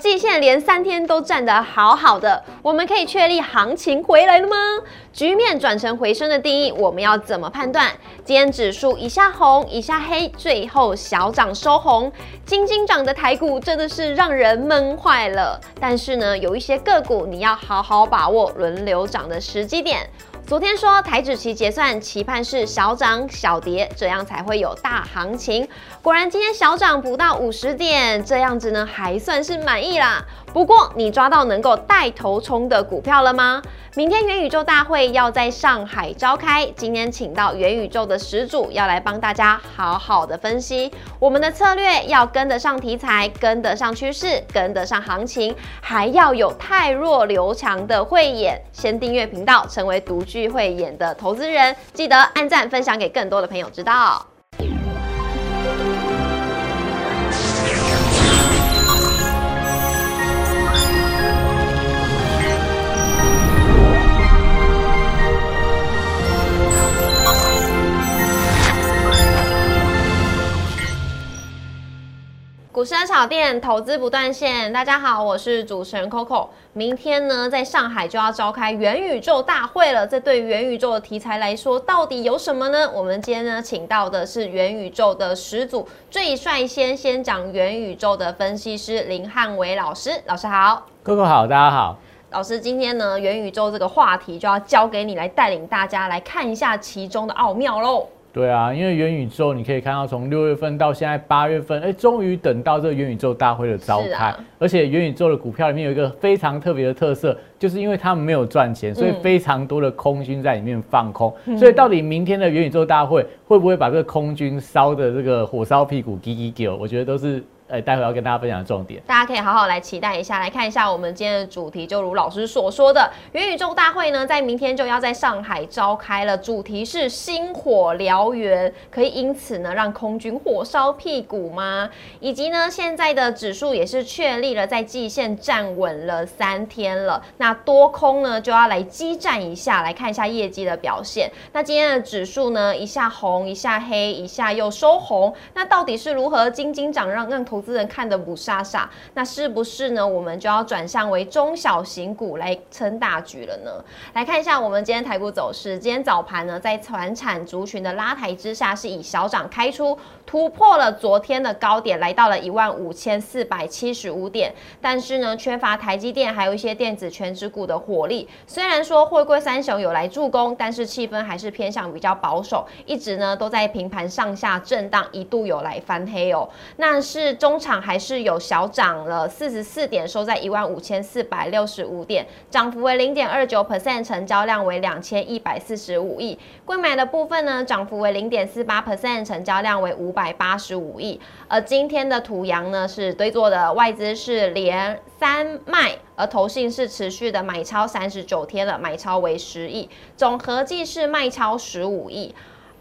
季线连三天都站得好好的，我们可以确立行情回来了吗？局面转成回升的定义，我们要怎么判断？今天指数一下红一下黑，最后小涨收红，金金涨的台股真的是让人闷坏了。但是呢，有一些个股你要好好把握轮流涨的时机点。昨天说台指期结算期盼是小涨小跌，这样才会有大行情。果然今天小涨不到五十点，这样子呢还算是满意啦。不过你抓到能够带头冲的股票了吗？明天元宇宙大会要在上海召开，今天请到元宇宙的始祖要来帮大家好好的分析我们的策略，要跟得上题材，跟得上趋势，跟得上行情，还要有太弱留强的慧眼。先订阅频道，成为独居聚会演的投资人，记得按赞分享给更多的朋友知道。股市炒店投资不断线，大家好，我是主持人 Coco。明天呢，在上海就要召开元宇宙大会了。这对元宇宙的题材来说，到底有什么呢？我们今天呢，请到的是元宇宙的始祖，最率先先讲元宇宙的分析师林汉伟老师。老师好，Coco 好，大家好。老师，今天呢，元宇宙这个话题就要交给你来带领大家来看一下其中的奥妙喽。对啊，因为元宇宙你可以看到，从六月份到现在八月份，哎，终于等到这个元宇宙大会的召开。而且元宇宙的股票里面有一个非常特别的特色，就是因为他们没有赚钱，所以非常多的空军在里面放空。所以到底明天的元宇宙大会会不会把这个空军烧的这个火烧屁股，叽叽叫？我觉得都是。哎，待会要跟大家分享的重点，大家可以好好来期待一下，来看一下我们今天的主题。就如老师所说的，元宇宙大会呢，在明天就要在上海召开了，主题是星火燎原，可以因此呢让空军火烧屁股吗？以及呢，现在的指数也是确立了在季线站稳了三天了，那多空呢就要来激战一下，来看一下业绩的表现。那今天的指数呢，一下红，一下黑，一下又收红，那到底是如何金金涨让让投投资人看的不傻傻，那是不是呢？我们就要转向为中小型股来撑大局了呢？来看一下我们今天台股走势。今天早盘呢，在船产族群的拉抬之下，是以小涨开出，突破了昨天的高点，来到了一万五千四百七十五点。但是呢，缺乏台积电还有一些电子全职股的火力。虽然说汇贵三雄有来助攻，但是气氛还是偏向比较保守，一直呢都在平盘上下震荡，一度有来翻黑哦。那是中。中场还是有小涨了四十四点，收在一万五千四百六十五点，涨幅为零点二九 percent，成交量为两千一百四十五亿。贵买的部分呢，涨幅为零点四八 percent，成交量为五百八十五亿。而今天的土洋呢是堆做的，外资是连三卖，而投信是持续的买超三十九天了，买超为十亿，总合计是卖超十五亿。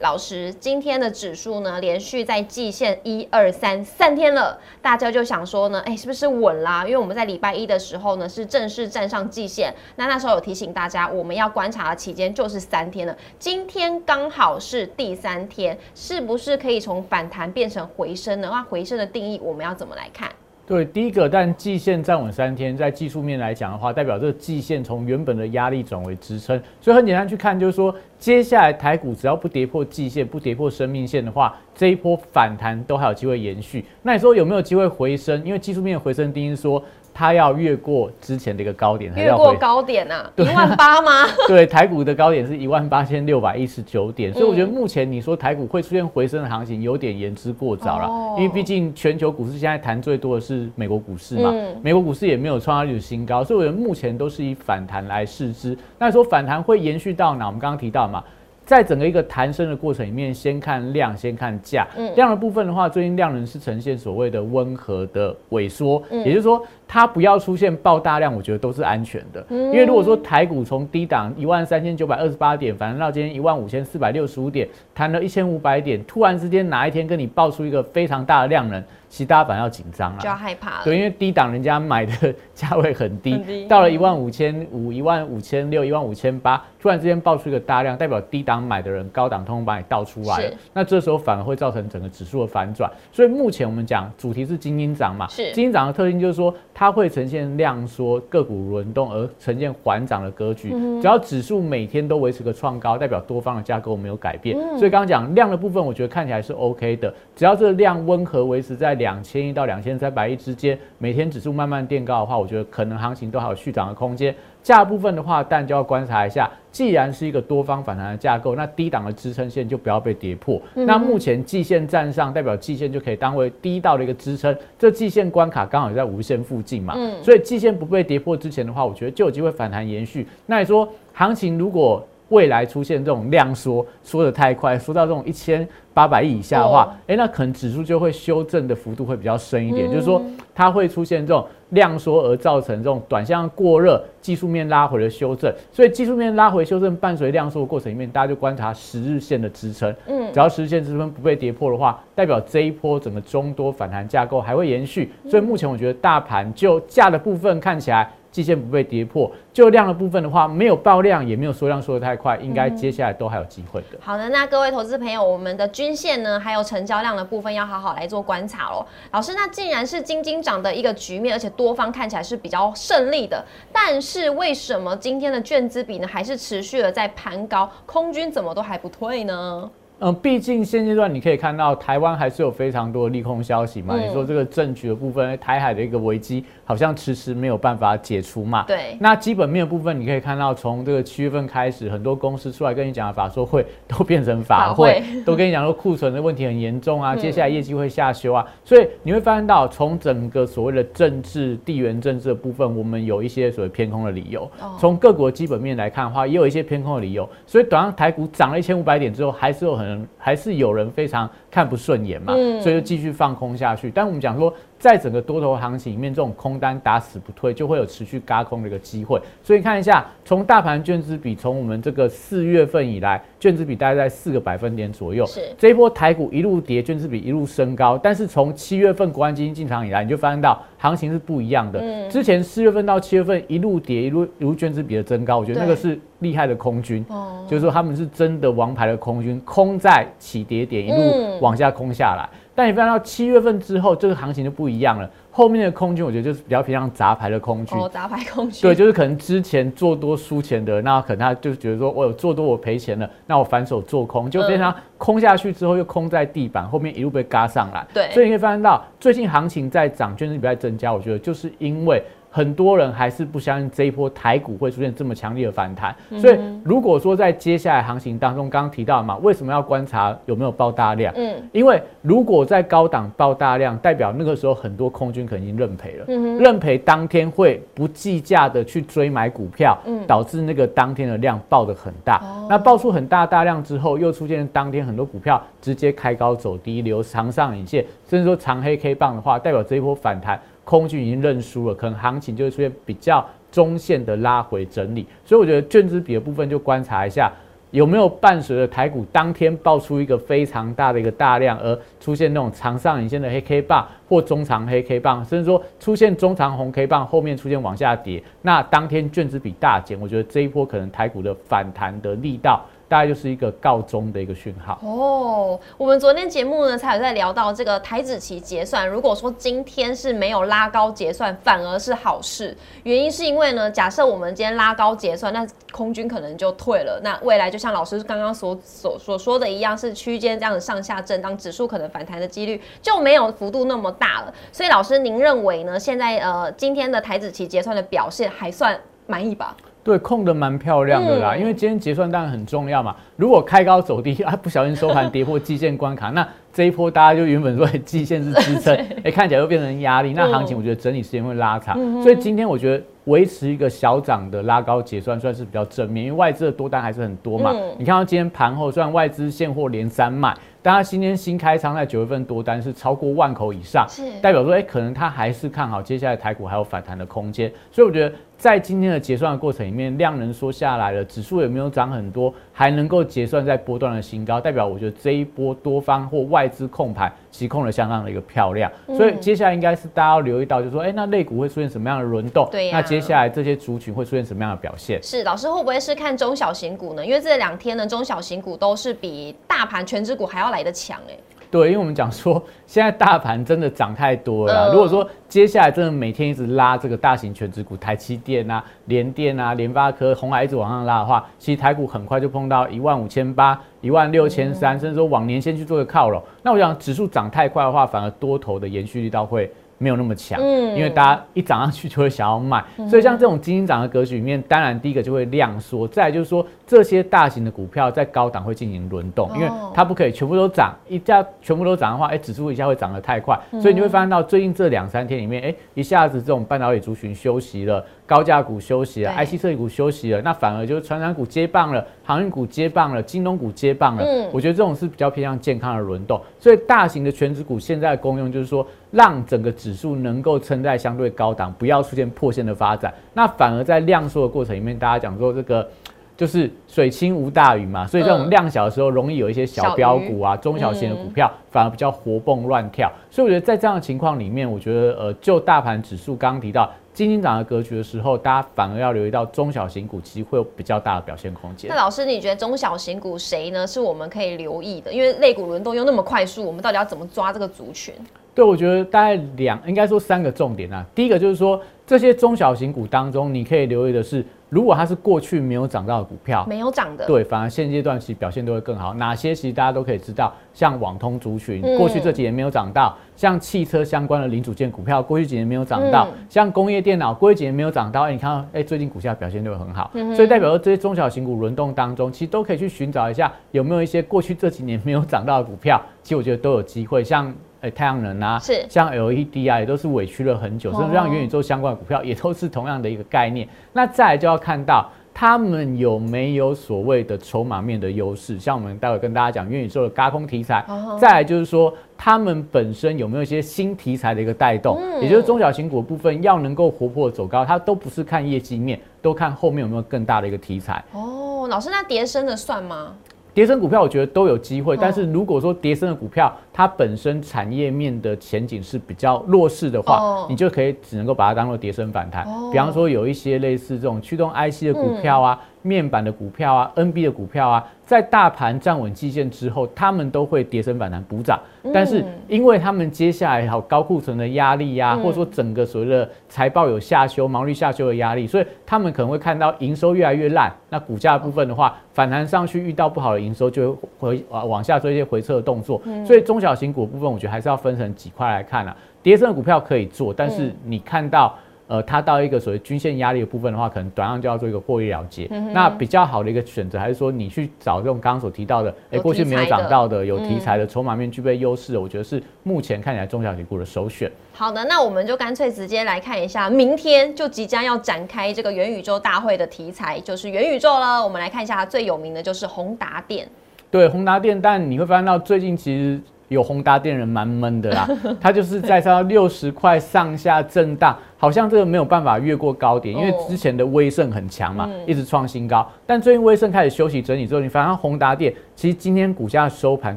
老师，今天的指数呢，连续在季线一二三三天了，大家就想说呢，哎，是不是稳啦？因为我们在礼拜一的时候呢，是正式站上季线，那那时候有提醒大家，我们要观察的期间就是三天了。今天刚好是第三天，是不是可以从反弹变成回升呢？那回升的定义，我们要怎么来看？对，第一个，但季线站稳三天，在技术面来讲的话，代表这个季线从原本的压力转为支撑，所以很简单去看，就是说，接下来台股只要不跌破季线，不跌破生命线的话，这一波反弹都还有机会延续。那你说有没有机会回升？因为技术面回升，第一说。它要越过之前的一个高点，越过高点啊，一万八吗？对，台股的高点是一万八千六百一十九点，所以我觉得目前你说台股会出现回升的行情，有点言之过早了。因为毕竟全球股市现在谈最多的是美国股市嘛，美国股市也没有创下历史新高，所以我觉得目前都是以反弹来试之。那说反弹会延续到哪？我们刚刚提到嘛。在整个一个弹升的过程里面，先看量，先看价。量的部分的话，最近量能是呈现所谓的温和的萎缩，也就是说，它不要出现爆大量，我觉得都是安全的。因为如果说台股从低档一万三千九百二十八点，反正到今天一万五千四百六十五点，弹了一千五百点，突然之间哪一天跟你爆出一个非常大的量能？其实大家反而要紧张了，就要害怕了。对，因为低档人家买的价位很低，到了一万五千五、一万五千六、一万五千八，突然之间爆出一个大量，代表低档档买的人，高档通通把你倒出来了，那这时候反而会造成整个指数的反转。所以目前我们讲主题是精英涨嘛，是精英涨的特性就是说它会呈现量缩、个股轮动而呈现缓涨的格局。只要指数每天都维持个创高，代表多方的架构没有改变。所以刚刚讲量的部分，我觉得看起来是 OK 的。只要这个量温和维持在两千亿到两千三百亿之间，每天指数慢慢垫高的话，我觉得可能行情都还有续涨的空间。价部分的话，但就要观察一下。既然是一个多方反弹的架构，那低档的支撑线就不要被跌破。那目前季线站上，代表季线就可以当为低到的一个支撑。这季线关卡刚好在无限附近嘛，所以季线不被跌破之前的话，我觉得就有机会反弹延续。那你说行情如果未来出现这种量缩，缩的太快，缩到这种一千八百亿以下的话，哎，那可能指数就会修正的幅度会比较深一点，就是说它会出现这种量缩而造成这种短向过热，技术面拉回的修正。所以技术面拉回修正伴随量缩的过程里面，大家就观察十日线的支撑，嗯，只要十日线支撑不被跌破的话，代表这一波整个中多反弹架构还会延续。所以目前我觉得大盘就价的部分看起来。季线不被跌破，就量的部分的话，没有爆量，也没有缩量缩的太快，应该接下来都还有机会的。好的，那各位投资朋友，我们的均线呢，还有成交量的部分，要好好来做观察喽。老师，那既然是金金涨的一个局面，而且多方看起来是比较胜利的，但是为什么今天的券资比呢，还是持续的在盘高，空军怎么都还不退呢？嗯，毕竟现阶段你可以看到台湾还是有非常多的利空消息嘛。你说这个政局的部分，台海的一个危机好像迟迟没有办法解除嘛。对。那基本面的部分，你可以看到从这个七月份开始，很多公司出来跟你讲的法说会都变成法会，都跟你讲说库存的问题很严重啊，接下来业绩会下修啊。所以你会发现到从整个所谓的政治地缘政治的部分，我们有一些所谓偏空的理由。从各国基本面来看的话，也有一些偏空的理由。所以短上台股涨了一千五百点之后，还是有很。还是有人非常看不顺眼嘛，所以就继续放空下去。但我们讲说。在整个多头行情里面，这种空单打死不退，就会有持续嘎空的一个机会。所以看一下，从大盘券资比，从我们这个四月份以来，券资比大概在四个百分点左右。是这一波台股一路跌，券资比一路升高。但是从七月份国安基金进场以来，你就发现到行情是不一样的。嗯。之前四月份到七月份一路跌，一路一路券资比的增高，我觉得那个是厉害的空军。哦。就是说他们是真的王牌的空军，空在起跌点一路往下空下来。但你发现到七月份之后，这个行情就不一样了。后面的空军，我觉得就是比较偏向杂牌的空军。哦，杂牌空军。对，就是可能之前做多输钱的，那可能他就觉得说，我有做多我赔钱了，那我反手做空，就变成空下去之后又空在地板，后面一路被嘎上来。对。所以你可以发现到，最近行情在涨，券值比在增加，我觉得就是因为。很多人还是不相信这一波台股会出现这么强烈的反弹，所以如果说在接下来行情当中，刚刚提到嘛，为什么要观察有没有爆大量？嗯，因为如果在高档爆大量，代表那个时候很多空军可能已经认赔了，认赔当天会不计价的去追买股票，导致那个当天的量爆的很大。那爆出很大大量之后，又出现当天很多股票直接开高走低，留长上影线，甚至说长黑 K 棒的话，代表这一波反弹。空军已经认输了，可能行情就会出现比较中线的拉回整理，所以我觉得券资比的部分就观察一下有没有伴随着台股当天爆出一个非常大的一个大量，而出现那种长上影线的黑 K 棒或中长黑 K 棒，甚至说出现中长红 K 棒后面出现往下跌，那当天券资比大减，我觉得这一波可能台股的反弹的力道。大概就是一个告终的一个讯号哦。我们昨天节目呢，才有在聊到这个台子期结算。如果说今天是没有拉高结算，反而是好事。原因是因为呢，假设我们今天拉高结算，那空军可能就退了。那未来就像老师刚刚所所所说的一样，是区间这样子上下震荡，指数可能反弹的几率就没有幅度那么大了。所以老师，您认为呢？现在呃，今天的台子期结算的表现还算满意吧？对，控的蛮漂亮的啦，因为今天结算当然很重要嘛。如果开高走低 啊，不小心收盘跌破季线关卡，那这一波大家就原本说季线是支撑，哎，看起来又变成压力，那行情我觉得整理时间会拉长。所以今天我觉得维持一个小涨的拉高结算算是比较正面，因为外资的多单还是很多嘛。你看到今天盘后，虽然外资现货连三卖。但它今天新开仓在九月份多单是超过万口以上，是代表说，哎，可能他还是看好接下来台股还有反弹的空间。所以我觉得在今天的结算的过程里面，量能缩下来了，指数也没有涨很多，还能够结算在波段的新高，代表我觉得这一波多方或外资控盘，其控的相当的一个漂亮。所以接下来应该是大家要留意到，就是说，哎，那类股会出现什么样的轮动？对那接下来这些族群会出现什么样的表现？是老师会不会是看中小型股呢？因为这两天呢，中小型股都是比大盘全指股还要来得强哎。对，因为我们讲说，现在大盘真的涨太多了。如果说接下来真的每天一直拉这个大型全值股，台积电啊、联电啊、联发科、红海一直往上拉的话，其实台股很快就碰到一万五千八、一万六千三，甚至说往年先去做个靠拢。那我想指数涨太快的话，反而多头的延续力道会。没有那么强，嗯，因为大家一涨上去就会想要卖，所以像这种基金涨的格局里面，当然第一个就会量缩，再就是说这些大型的股票在高档会进行轮动，因为它不可以全部都涨，一下全部都涨的话，哎，指数一下会涨得太快，所以你会发现到最近这两三天里面，哎，一下子这种半导体族群休息了。高价股休息了，IC 设计股休息了，那反而就是传染股接棒了，航运股接棒了，金融股接棒了。嗯，我觉得这种是比较偏向健康的轮动。所以大型的全指股现在的功用就是说，让整个指数能够撑在相对高档，不要出现破线的发展。那反而在量缩的过程里面，大家讲说这个就是水清无大鱼嘛，所以这种量小的时候，容易有一些小标股啊、中小型的股票反而比较活蹦乱跳。所以我觉得在这样的情况里面，我觉得呃，就大盘指数刚刚提到。金金涨的格局的时候，大家反而要留意到中小型股，其实会有比较大的表现空间。那老师，你觉得中小型股谁呢？是我们可以留意的？因为类股轮动又那么快速，我们到底要怎么抓这个族群？对，我觉得大概两，应该说三个重点啊。第一个就是说，这些中小型股当中，你可以留意的是。如果它是过去没有涨到的股票，没有涨的，对，反而现阶段其实表现都会更好。哪些其实大家都可以知道，像网通族群，过去这几年没有涨到；像汽车相关的零组件股票，过去几年没有涨到；像工业电脑，过去几年没有涨到。哎，你看到，哎，最近股价表现就会很好。所以代表说，这些中小型股轮动当中，其实都可以去寻找一下有没有一些过去这几年没有涨到的股票。其实我觉得都有机会，像。哎，太阳能啊，是像 LED 啊，也都是委屈了很久，甚至让元宇宙相关的股票也都是同样的一个概念。那再就要看到他们有没有所谓的筹码面的优势，像我们待会跟大家讲元宇宙的高空题材。再来就是说，他们本身有没有一些新题材的一个带动，也就是中小型股部分要能够活泼走高，它都不是看业绩面，都看后面有没有更大的一个题材。哦，老师，那叠升的算吗？叠升股票我觉得都有机会，但是如果说叠升的股票它本身产业面的前景是比较弱势的话，你就可以只能够把它当做叠升反弹。比方说有一些类似这种驱动 IC 的股票啊。面板的股票啊，NB 的股票啊，在大盘站稳季线之后，他们都会跌升反弹补涨。但是，因为他们接下来好高库存的压力呀，或者说整个所谓的财报有下修、毛利下修的压力，所以他们可能会看到营收越来越烂。那股价部分的话，反弹上去遇到不好的营收，就会回往下做一些回撤的动作。所以中小型股部分，我觉得还是要分成几块来看啊。跌升的股票可以做，但是你看到。呃，它到一个所谓均线压力的部分的话，可能短上就要做一个获利了结。那比较好的一个选择，还是说你去找这种刚刚所提到的，哎，过去没有涨到的、有题材的、筹码面具备优势的，我觉得是目前看起来中小型股的首选。好的，那我们就干脆直接来看一下，明天就即将要展开这个元宇宙大会的题材，就是元宇宙了。我们来看一下最有名的就是宏达电。对，宏达电，但你会发现到最近其实。有宏达电人蛮闷的啦，它就是在到六十块上下震荡，好像这个没有办法越过高点，因为之前的威盛很强嘛，一直创新高。但最近威盛开始休息整理之后，你发现宏达电其实今天股价收盘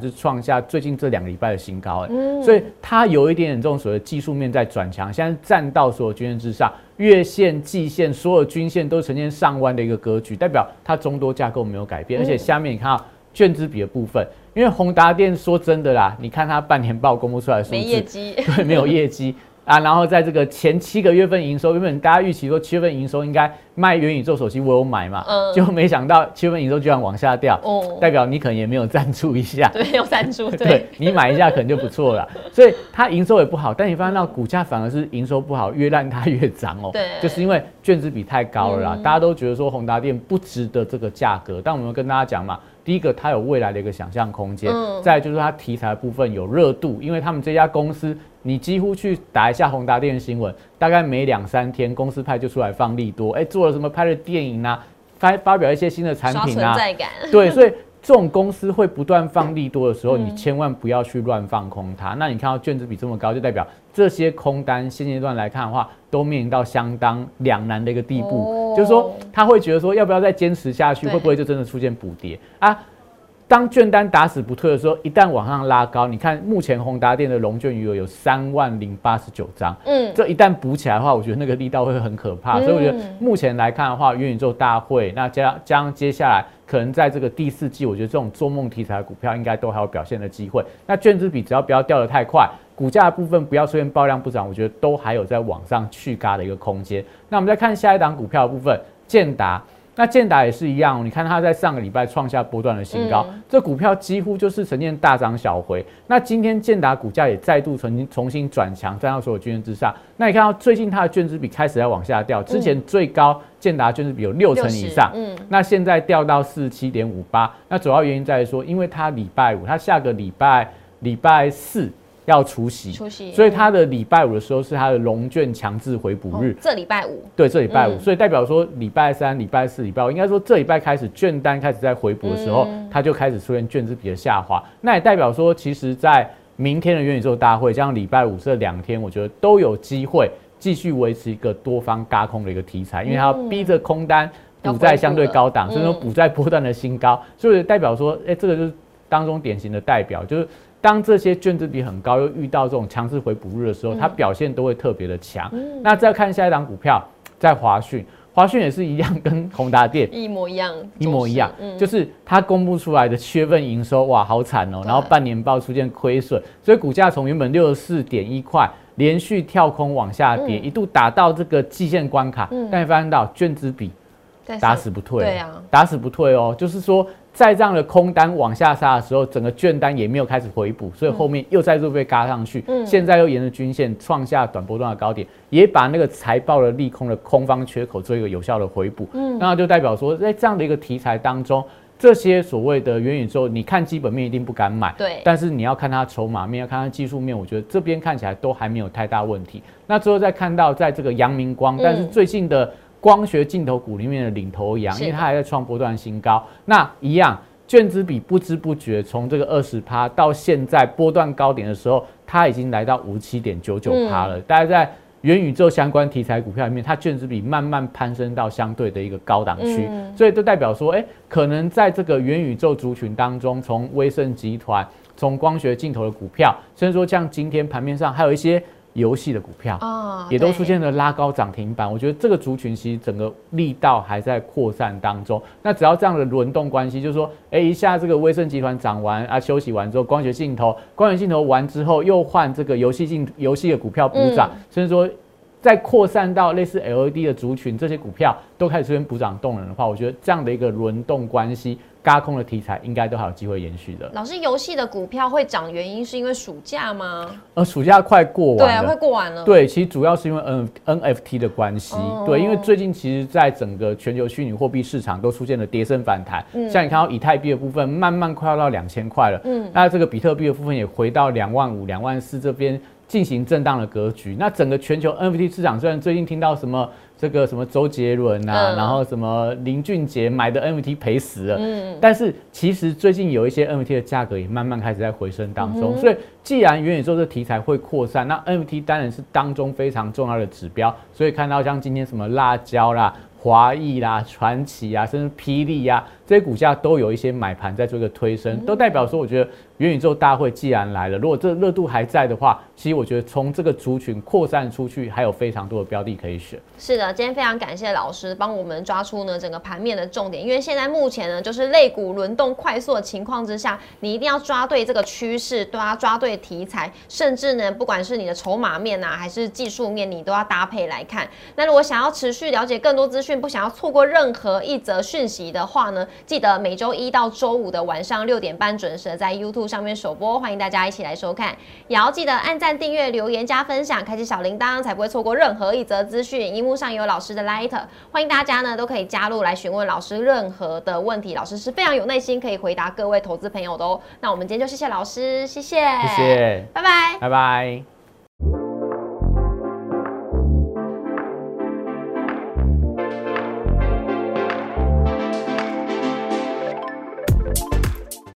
是创下最近这两个礼拜的新高，哎，所以它有一点点这种所谓技术面在转强，现在站到所有均线之上，月线、季线所有均线都呈现上弯的一个格局，代表它中多架构没有改变，而且下面你看到券资比的部分。因为宏达电说真的啦，你看它半年报公布出来的数字，没业绩，对，没有业绩啊。然后在这个前七个月份营收，原本大家预期说七月份营收应该卖元宇宙手机，我有买嘛，嗯，就没想到七月份营收居然往下掉，哦，代表你可能也没有赞助一下，对，有赞助，对，你买一下可能就不错了。所以它营收也不好，但你发现到股价反而是营收不好，越烂它越涨哦，对，就是因为卷子比太高了啦，大家都觉得说宏达电不值得这个价格，但我们跟大家讲嘛。第一个，它有未来的一个想象空间；再就是它题材部分有热度，因为他们这家公司，你几乎去打一下宏达电新闻，大概每两三天公司派就出来放利多，哎，做了什么拍的电影啊，发发表一些新的产品啊，对，所以这种公司会不断放 利多的时候，你千万不要去乱放空它。那你看到卷子比这么高，就代表这些空单现阶段来看的话，都面临到相当两难的一个地步，就是说他会觉得说要不要再坚持下去，会不会就真的出现补跌？啊？当券单打死不退的时候，一旦往上拉高，你看目前宏达电的龙券余额有三万零八十九张，嗯，这一旦补起来的话，我觉得那个力道会很可怕，所以我觉得目前来看的话，元宇宙大会那将将接下来可能在这个第四季，我觉得这种做梦题材的股票应该都还有表现的机会。那券资比只要不要掉的太快，股价部分不要出现爆量不涨，我觉得都还有在往上去嘎的一个空间。那我们再看下一档股票的部分，建达。那建达也是一样，你看它在上个礼拜创下波段的新高，这股票几乎就是呈现大涨小回。那今天建达股价也再度重新重新转强，站到所有均线之上。那你看到最近它的券资比开始在往下掉，之前最高建达券资比有六成以上，嗯，那现在掉到四十七点五八。那主要原因在于说，因为它礼拜五，它下个礼拜礼拜四。要除夕，除夕，所以他的礼拜五的时候是他的龙卷强制回补日。这礼拜五，对，这礼拜五，所以代表说礼拜三、礼拜四、礼拜五，应该说这礼拜开始券单开始在回补的时候，它就开始出现券资比的下滑。那也代表说，其实，在明天的元宇宙大会，像礼拜五这两天，我觉得都有机会继续维持一个多方嘎空的一个题材，因为它逼着空单补在相对高档，所以说补在波段的新高，所以代表说，哎，这个就是当中典型的代表，就是。当这些卷子比很高，又遇到这种强势回补日的时候，它表现都会特别的强。那再看下一档股票，在华讯，华讯也是一样，跟宏达电一模一样，一模一样，就是它公布出来的七月份营收，哇，好惨哦，然后半年报出现亏损，所以股价从原本六十四点一块，连续跳空往下跌，一度打到这个季线关卡，但你发现到卷子比打死不退，对啊，打死不退哦，就是说。在这样的空单往下杀的时候，整个券单也没有开始回补，所以后面又再度被嘎上去。嗯，现在又沿着均线创下短波段的高点，也把那个财报的利空的空方缺口做一个有效的回补。嗯，那就代表说，在这样的一个题材当中，这些所谓的元宇宙，你看基本面一定不敢买。对，但是你要看它筹码面，要看它技术面，我觉得这边看起来都还没有太大问题。那最后再看到在这个阳明光，但是最近的。光学镜头股里面的领头羊，因为它还在创波段新高。那一样，卷资比不知不觉从这个二十趴到现在波段高点的时候，它已经来到五七点九九趴了。大家在元宇宙相关题材股票里面，它卷资比慢慢攀升到相对的一个高档区，所以就代表说，哎，可能在这个元宇宙族群当中，从威盛集团、从光学镜头的股票，甚至说像今天盘面上还有一些。游戏的股票啊，也都出现了拉高涨停板。我觉得这个族群其实整个力道还在扩散当中。那只要这样的轮动关系，就是说，哎，一下这个威盛集团涨完啊，休息完之后，光学镜头，光学镜头完之后，又换这个游戏镜游戏的股票补涨，甚至说再扩散到类似 LED 的族群，这些股票都开始出现补涨动能的话，我觉得这样的一个轮动关系。嘎空的题材应该都还有机会延续的。老师，游戏的股票会涨，原因是因为暑假吗？呃，暑假快过完了，对啊，快过完了。对，其实主要是因为 N NFT 的关系。对，因为最近其实在整个全球虚拟货币市场都出现了跌升反弹。嗯。像你看到以太币的部分慢慢快要到两千块了。嗯。那这个比特币的部分也回到两万五、两万四这边进行震荡的格局。那整个全球 NFT 市场虽然最近听到什么？这个什么周杰伦啊，然后什么林俊杰买的 NFT 赔死了，嗯，但是其实最近有一些 NFT 的价格也慢慢开始在回升当中，所以既然元宇宙这题材会扩散，那 NFT 当然是当中非常重要的指标，所以看到像今天什么辣椒啦。华裔啦、传奇啊，甚至霹雳呀，这些股价都有一些买盘在做一个推升，都代表说，我觉得元宇宙大会既然来了，如果这热度还在的话，其实我觉得从这个族群扩散出去，还有非常多的标的可以选。是的，今天非常感谢老师帮我们抓出呢整个盘面的重点，因为现在目前呢就是类股轮动快速的情况之下，你一定要抓对这个趋势，都要抓对题材，甚至呢不管是你的筹码面啊，还是技术面，你都要搭配来看。那如果想要持续了解更多资讯，不想要错过任何一则讯息的话呢，记得每周一到周五的晚上六点半准时在 YouTube 上面首播，欢迎大家一起来收看。也要记得按赞、订阅、留言、加分享，开启小铃铛，才不会错过任何一则资讯。荧幕上有老师的 Light，欢迎大家呢都可以加入来询问老师任何的问题，老师是非常有耐心可以回答各位投资朋友的哦。那我们今天就谢谢老师，谢谢，谢谢，拜拜，拜拜。